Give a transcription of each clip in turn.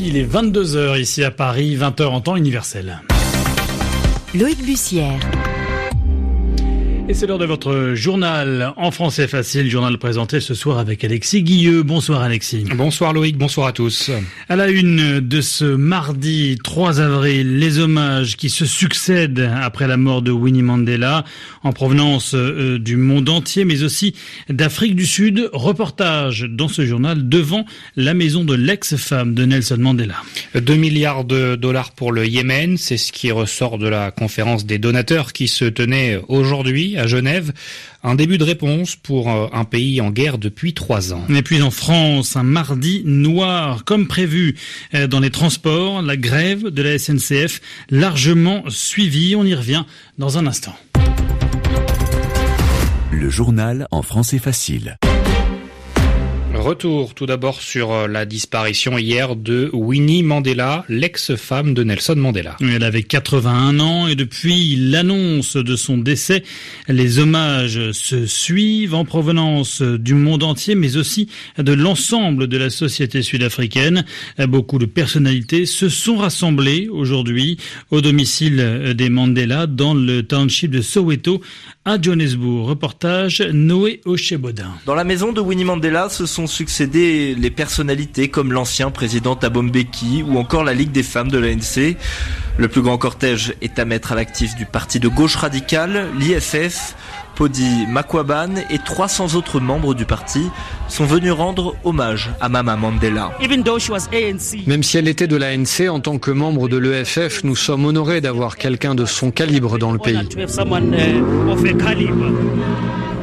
il est 22h ici à Paris, 20h en temps universel. Loïc Bussière. Et c'est l'heure de votre journal en français facile, journal présenté ce soir avec Alexis Guilleux. Bonsoir Alexis. Bonsoir Loïc, bonsoir à tous. À la une de ce mardi 3 avril, les hommages qui se succèdent après la mort de Winnie Mandela en provenance euh, du monde entier mais aussi d'Afrique du Sud. Reportage dans ce journal devant la maison de l'ex-femme de Nelson Mandela. 2 milliards de dollars pour le Yémen, c'est ce qui ressort de la conférence des donateurs qui se tenait aujourd'hui à Genève. Un début de réponse pour euh, un pays en guerre depuis trois ans. Et puis en France, un mardi noir, comme prévu euh, dans les transports, la grève de la SNCF largement suivie. On y revient dans un instant. Le journal en français facile. Retour tout d'abord sur euh, la disparition hier de Winnie Mandela, l'ex-femme de Nelson Mandela. Elle avait 81 ans et depuis l'annonce de son décès, les hommages se suivent en provenance du monde entier mais aussi de l'ensemble de la société sud-africaine. Beaucoup de personnalités se sont rassemblées aujourd'hui au domicile des Mandela dans le township de Soweto à Johannesburg. Reportage Noé Ochebodin. Dans la maison de Winnie Mandela se sont succédé les personnalités comme l'ancien président Thabo Mbeki ou encore la Ligue des femmes de l'ANC. Le plus grand cortège est à mettre à l'actif du parti de gauche radicale, l'IFF. Podi Makwaban et 300 autres membres du parti sont venus rendre hommage à Mama Mandela. Même si elle était de l'ANC, en tant que membre de l'EFF, nous sommes honorés d'avoir quelqu'un de son calibre dans le pays.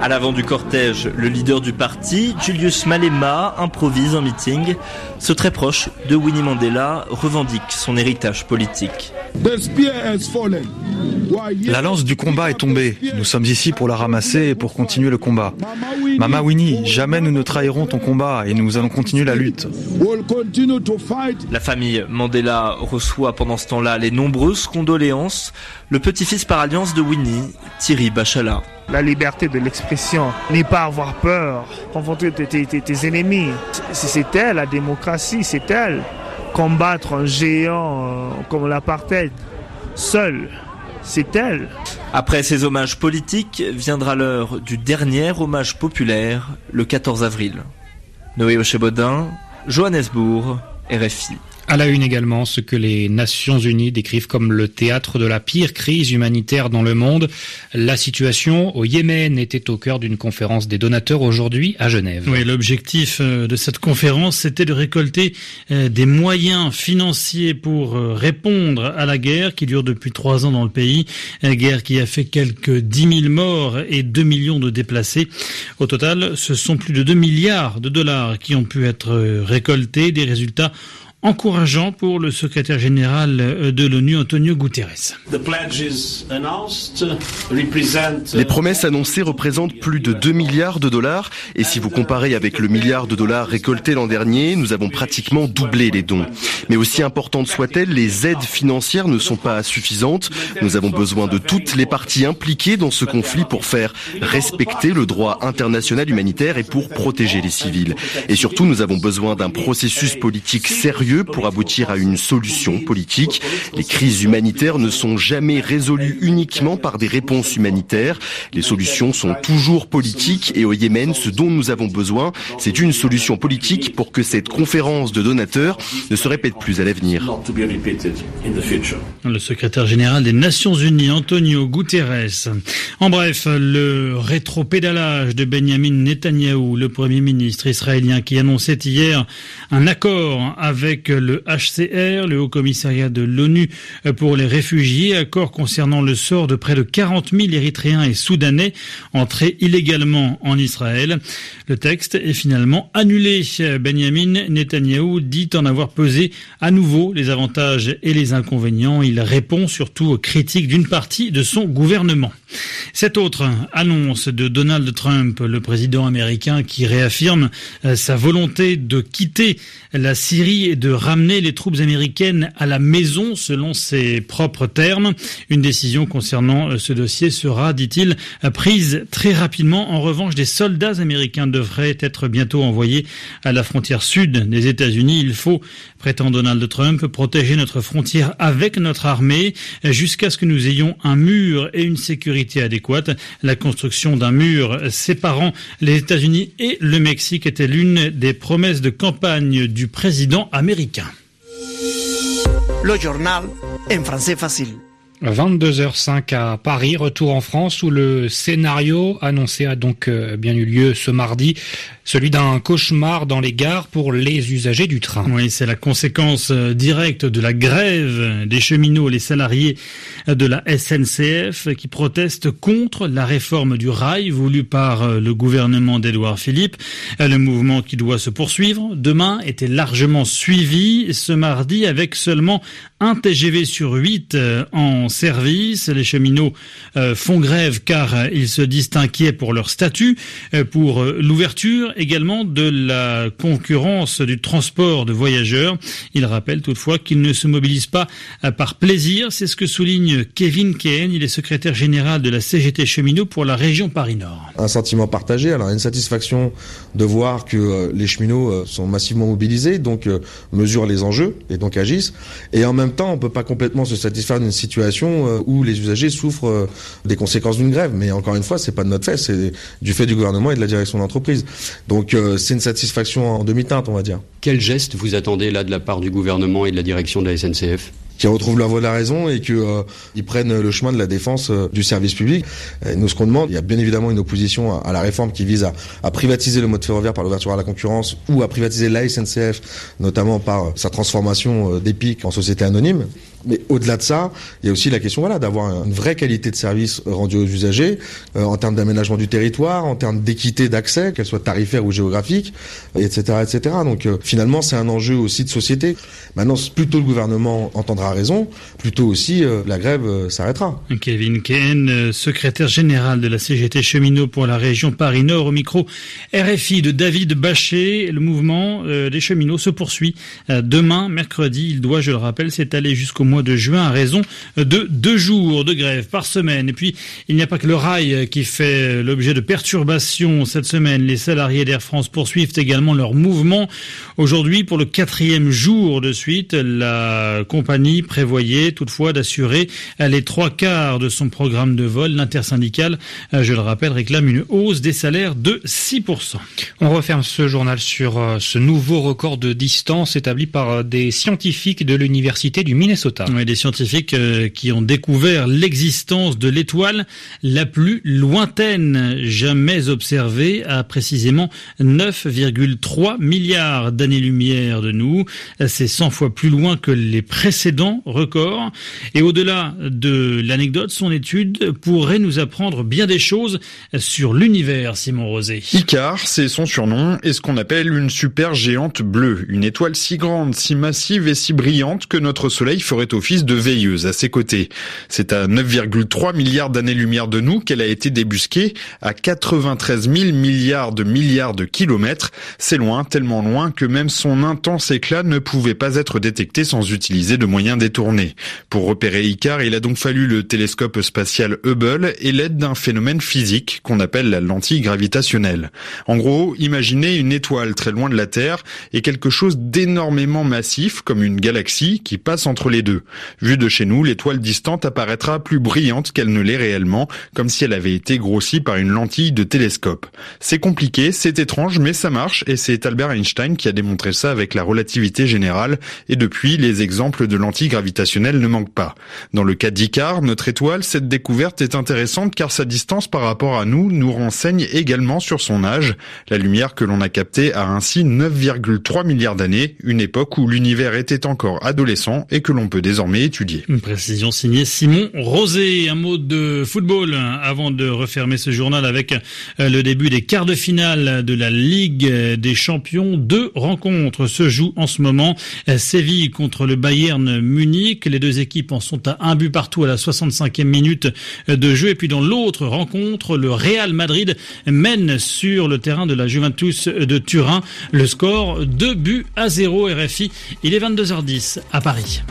À l'avant du cortège, le leader du parti, Julius Malema, improvise un meeting. Ce très proche de Winnie Mandela revendique son héritage politique. La lance du combat est tombée. Nous sommes ici pour la ramasser et pour continuer le combat. Mama Winnie, jamais nous ne trahirons ton combat et nous allons continuer la lutte. La famille Mandela reçoit pendant ce temps-là les nombreuses condoléances. Le petit-fils par alliance de Winnie, Thierry Bachala. La liberté de l'expression n'est pas avoir peur, confronter tes, tes, tes ennemis. C'est elle la démocratie, c'est elle. Combattre un géant euh, comme l'apartheid, seul, c'est elle. Après ces hommages politiques, viendra l'heure du dernier hommage populaire, le 14 avril. Noé Ochebodin, Johannesburg, RFI. À la une également, ce que les Nations Unies décrivent comme le théâtre de la pire crise humanitaire dans le monde. La situation au Yémen était au cœur d'une conférence des donateurs aujourd'hui à Genève. Oui, l'objectif euh, de cette conférence, c'était de récolter euh, des moyens financiers pour euh, répondre à la guerre qui dure depuis trois ans dans le pays. Une guerre qui a fait quelques 10 000 morts et 2 millions de déplacés. Au total, ce sont plus de 2 milliards de dollars qui ont pu être récoltés. Des résultats encourageant pour le secrétaire général de l'ONU, Antonio Guterres. Les promesses annoncées représentent plus de 2 milliards de dollars et si vous comparez avec le milliard de dollars récolté l'an dernier, nous avons pratiquement doublé les dons. Mais aussi importantes soient-elles, les aides financières ne sont pas suffisantes. Nous avons besoin de toutes les parties impliquées dans ce conflit pour faire respecter le droit international humanitaire et pour protéger les civils. Et surtout, nous avons besoin d'un processus politique sérieux pour aboutir à une solution politique. Les crises humanitaires ne sont jamais résolues uniquement par des réponses humanitaires. Les solutions sont toujours politiques et au Yémen, ce dont nous avons besoin, c'est une solution politique pour que cette conférence de donateurs ne se répète plus à l'avenir. Le secrétaire général des Nations Unies, Antonio Guterres. En bref, le rétro-pédalage de Benjamin Netanyahou, le premier ministre israélien qui annonçait hier un accord avec le HCR, le Haut Commissariat de l'ONU pour les réfugiés, accord concernant le sort de près de 40 000 Érythréens et Soudanais entrés illégalement en Israël. Le texte est finalement annulé. Benjamin Netanyahou dit en avoir pesé à nouveau les avantages et les inconvénients. Il répond surtout aux critiques d'une partie de son gouvernement. Cette autre annonce de Donald Trump, le président américain, qui réaffirme euh, sa volonté de quitter la Syrie et de ramener les troupes américaines à la maison, selon ses propres termes. Une décision concernant euh, ce dossier sera, dit-il, prise très rapidement. En revanche, des soldats américains devraient être bientôt envoyés à la frontière sud des États-Unis. Il faut prétend Donald Trump, protéger notre frontière avec notre armée jusqu'à ce que nous ayons un mur et une sécurité adéquate. La construction d'un mur séparant les États-Unis et le Mexique était l'une des promesses de campagne du président américain. Le journal en français facile. 22h05 à Paris, retour en France où le scénario annoncé a donc euh, bien eu lieu ce mardi celui d'un cauchemar dans les gares pour les usagers du train. Oui, c'est la conséquence euh, directe de la grève des cheminots, les salariés de la SNCF qui protestent contre la réforme du rail voulue par euh, le gouvernement d'Édouard Philippe. Euh, le mouvement qui doit se poursuivre demain était largement suivi ce mardi avec seulement un TGV sur huit en service. Les cheminots font grève car ils se disent inquiets pour leur statut, pour l'ouverture également de la concurrence du transport de voyageurs. Il rappelle toutefois qu'il ne se mobilise pas par plaisir. C'est ce que souligne Kevin Kane. Il est secrétaire général de la CGT Cheminot pour la région Paris-Nord. Un sentiment partagé. Alors une satisfaction de voir que euh, les cheminots euh, sont massivement mobilisés, donc euh, mesurent les enjeux et donc agissent. Et en même temps, on peut pas complètement se satisfaire d'une situation où les usagers souffrent des conséquences d'une grève. Mais encore une fois, c'est pas de notre fait, c'est du fait du gouvernement et de la direction d'entreprise. Donc euh, c'est une satisfaction en demi-teinte, on va dire. Quel geste vous attendez là de la part du gouvernement et de la direction de la SNCF qui retrouvent la voie de la raison et qu'ils euh, prennent le chemin de la défense euh, du service public. Et nous, ce qu'on demande, il y a bien évidemment une opposition à, la réforme qui vise à, à, privatiser le mode ferroviaire par l'ouverture à la concurrence ou à privatiser la SNCF, notamment par sa transformation d'EPIC en société anonyme. Mais au-delà de ça, il y a aussi la question voilà, d'avoir une vraie qualité de service rendu aux usagers, euh, en termes d'aménagement du territoire, en termes d'équité d'accès, qu'elle soit tarifaire ou géographique, etc. etc. Donc euh, finalement, c'est un enjeu aussi de société. Maintenant, plutôt le gouvernement entendra raison, plutôt aussi euh, la grève s'arrêtera. Kevin Ken, secrétaire général de la CGT cheminot pour la région Paris-Nord, au micro RFI de David Bachet. Le mouvement des cheminots se poursuit demain, mercredi. Il doit, je le rappelle, s'étaler jusqu'au mois de juin à raison de deux jours de grève par semaine. Et puis, il n'y a pas que le rail qui fait l'objet de perturbations cette semaine. Les salariés d'Air France poursuivent également leur mouvement. Aujourd'hui, pour le quatrième jour de suite, la compagnie prévoyait toutefois d'assurer les trois quarts de son programme de vol. L'intersyndicale, je le rappelle, réclame une hausse des salaires de 6%. On referme ce journal sur euh, ce nouveau record de distance établi par euh, des scientifiques de l'Université du Minnesota. Oui, des scientifiques euh, qui ont découvert l'existence de l'étoile la plus lointaine jamais observée à précisément 9,3 milliards d'années-lumière de nous. C'est 100 fois plus loin que les précédents records. Et au-delà de l'anecdote, son étude pourrait nous apprendre bien des choses sur l'univers, Simon Rosé. Icar, c'est son surnom, et ce qu'on appelle une super géante bleue. Une étoile si grande, si massive et si brillante que notre Soleil ferait office de veilleuse à ses côtés. C'est à 9,3 milliards d'années-lumière de nous qu'elle a été débusquée, à 93 000 milliards de milliards de kilomètres. C'est loin, tellement loin que même son intense éclat ne pouvait pas être détecté sans utiliser de moyens détournés. Pour repérer Icar, il a donc fallu le télescope spatial Hubble et l'aide d'un phénomène physique qu'on appelle la lentille gravitationnelle. En gros, imaginez une étoile très loin de la Terre et quelque chose d'énormément massif comme une galaxie qui passe entre les deux. Vue de chez nous, l'étoile distante apparaîtra plus brillante qu'elle ne l'est réellement, comme si elle avait été grossie par une lentille de télescope. C'est compliqué, c'est étrange, mais ça marche, et c'est Albert Einstein qui a démontré ça avec la relativité générale, et depuis, les exemples de lentilles gravitationnelles ne manquent pas. Dans le cas d'Icar, notre étoile, cette découverte est intéressante car sa distance par rapport à nous nous renseigne également sur son âge. La lumière que l'on a captée a ainsi 9,3 milliards d'années, une époque où l'univers était encore adolescent et que l'on peut désormais étudier. Une précision signée Simon Rosé. Un mot de football avant de refermer ce journal avec euh, le début des quarts de finale de la Ligue des Champions. Deux rencontres se jouent en ce moment. Séville contre le Bayern Munich. Les deux équipes en sont à un but partout à la 65e minute de jeu. Et puis dans l'autre rencontre, le Real Madrid mène sur le terrain de la Juventus de Turin. Le score 2 buts à 0 RFI. Il est 22h10 à Paris.